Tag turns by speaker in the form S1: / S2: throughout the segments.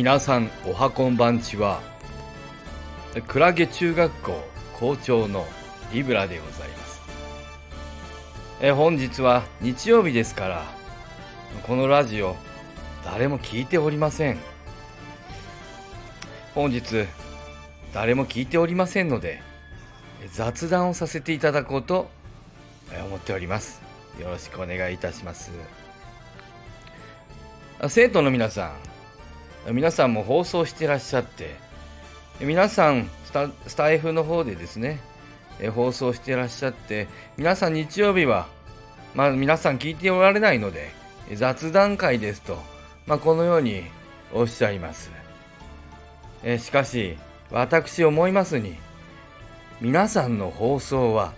S1: 皆さんおはこんばんちは。クラゲ中学校校長のリブラでございます。え本日は日曜日ですからこのラジオ誰も聞いておりません。本日誰も聞いておりませんので雑談をさせていただこうと思っております。よろしくお願いいたします。生徒の皆さん皆さんも放送してらっしゃって皆さんスタスタイフの方でですね放送してらっしゃって皆さん日曜日はまあ皆さん聞いておられないので雑談会ですと、まあ、このようにおっしゃいますえしかし私思いますに皆さんの放送は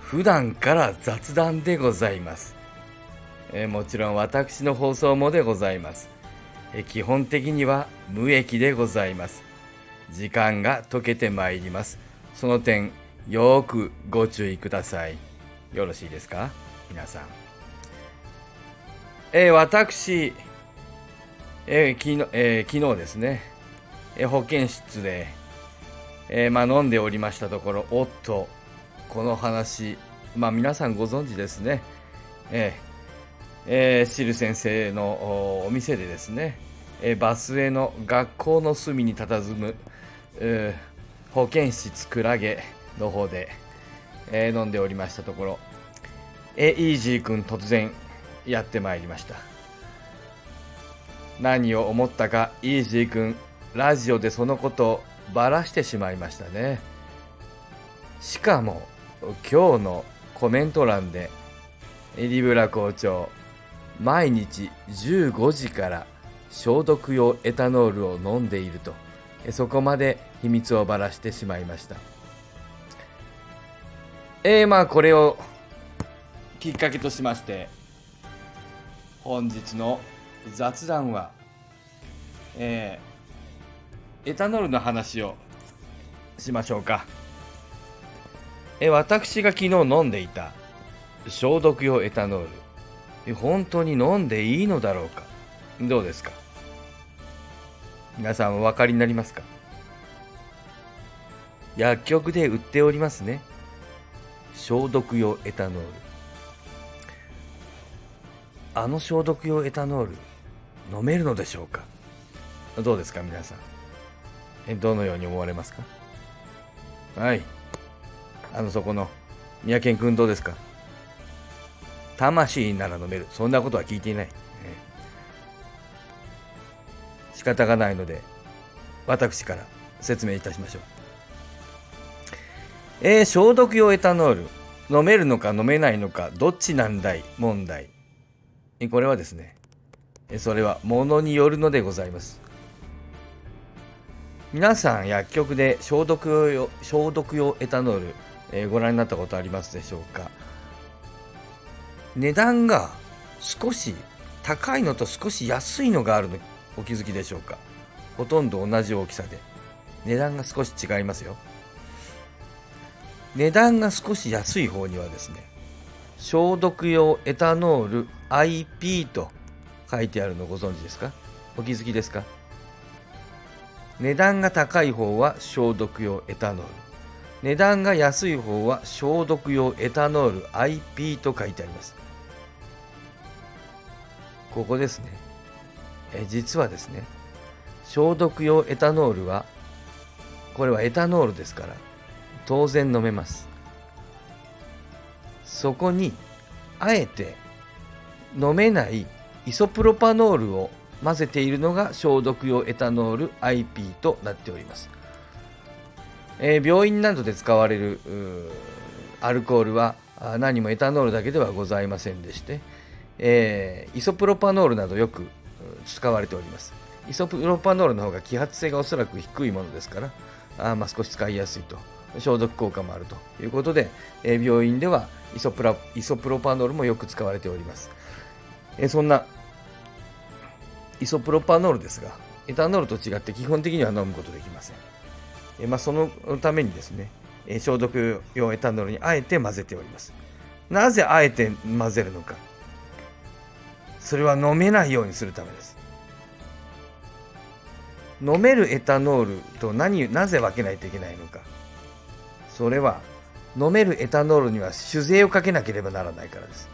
S1: 普段から雑談でございます。えもちろん私の放送もでございます。基本的には無益でございます。時間が解けてまいります。その点、よーくご注意ください。よろしいですか？皆さん。えー、私、えー、昨日、えー、昨日ですね、え保健室で、えまあ、飲んでおりましたところ、おっと、この話、まあ、皆さんご存知ですね、えーえー、シル先生のお店でですね、えー、バスへの学校の隅に佇む、えー、保健室クラゲの方で、えー、飲んでおりましたところ、えー、イージー君突然やってまいりました。何を思ったかイージー君ラジオでそのことをばらしてしまいましたね。しかも今日のコメント欄でリブラ校長毎日15時から消毒用エタノールを飲んでいると。そこまで秘密をばらしてしまいました。えー、まあこれをきっかけとしまして本日の雑談はえー、エタノールの話をしましょうか。え私が昨日飲んでいた消毒用エタノール。本当に飲んでいいのだろうか？どうですか？皆さんお分かりになりますか？薬局で売っておりますね。消毒用エタノール。あの消毒用エタノール飲めるのでしょうか？どうですか皆さん？えどのように思われますか？はい。あのそこの三宅君どうですか？魂なら飲める。そんなことは聞いていない、仕方がないので私から説明いたしましょう。えー、消毒用エタノール。飲めるのか飲めないのかどっちなんだい？問題。これはですね。それはものによるのでございます。皆さん薬局で消毒用消毒用エタノールえー、ご覧になったことありますでしょうか？値段が少し高いのと少し安いのがあるのお気づきでしょうか？ほとんど同じ大きさで。値段が少し違いますよ。値段が少し安い方にはですね消毒用エタノール IP と書いてあるのご存知ですか？お気づきですか？値段が高い方は消毒用エタノール。値段が安い方は消毒用エタノール IP と書いてあります。ここですね。え実はですね消毒用エタノールはこれはエタノールですから当然飲めます。そこにあえて飲めないイソプロパノールを混ぜているのが消毒用エタノール IP となっております。えー、病院などで使われるアルコールは何もエタノールだけではございませんでして、えー、イソプロパノールなどよく使われております。イソプロパノールの方が揮発性がおそらく低いものですからあまあ少し使いやすいと消毒効果もあるということで、えー、病院ではイソプライソプロパノールもよく使われております、えー、そんなイソプロパノールですがエタノールと違って基本的には飲むことできません。えまあ、そのためにですね、え消毒用エタノールにあえて混ぜております。なぜあえて混ぜるのか。それは飲めないようにするためです。飲めるエタノールと何なぜ分けないといけないのかそれは飲めるエタノールには酒税をかけなければならないからです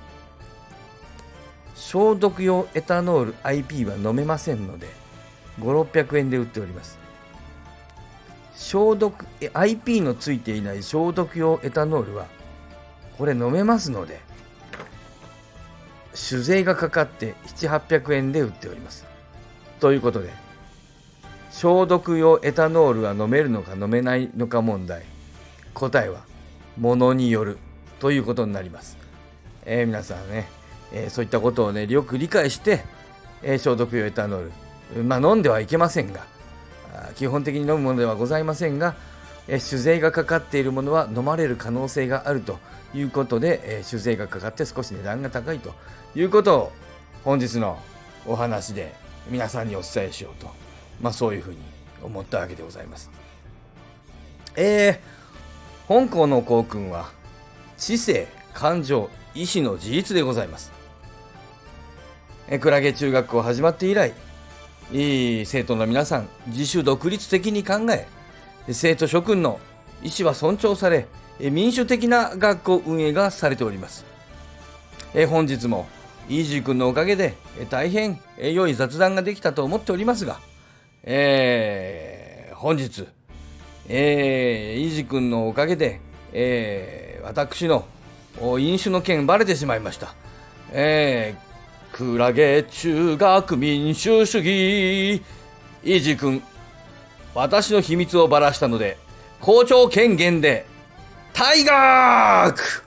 S1: 消毒用エタノール IP は飲めませんので5600円で売っております消毒 IP のついていない消毒用エタノールはこれ飲めますので酒税がかかって7800円で売っております。ということで消毒用エタノールは飲めるのか飲めないのか問題答えはものによるということになります、えー、皆さんね、えー、そういったことをねよく理解して、えー、消毒用エタノールまあ飲んではいけませんが基本的に飲むものではございませんが、え酒税がかかっているものは飲まれる可能性があるということで、え酒税がかかって少し値段が高いということを本日のお話で皆さんにお伝えしようと、まあ、そういうふうに思ったわけでございます。えー、本校の校訓は知性、感情、意志の自立でございます。えクラゲ中学校始まって以来、生徒の皆さん、自主独立的に考え、生徒諸君の意思は尊重され、民主的な学校運営がされております。え本日も、イージー君のおかげで、大変良い雑談ができたと思っておりますが、えー、本日、えー、イージー君のおかげで、えー、私の飲酒の件バレてしまいました。えー、クラゲ中学民主主義。イージー君、私の秘密をばらしたので、校長権限で、退学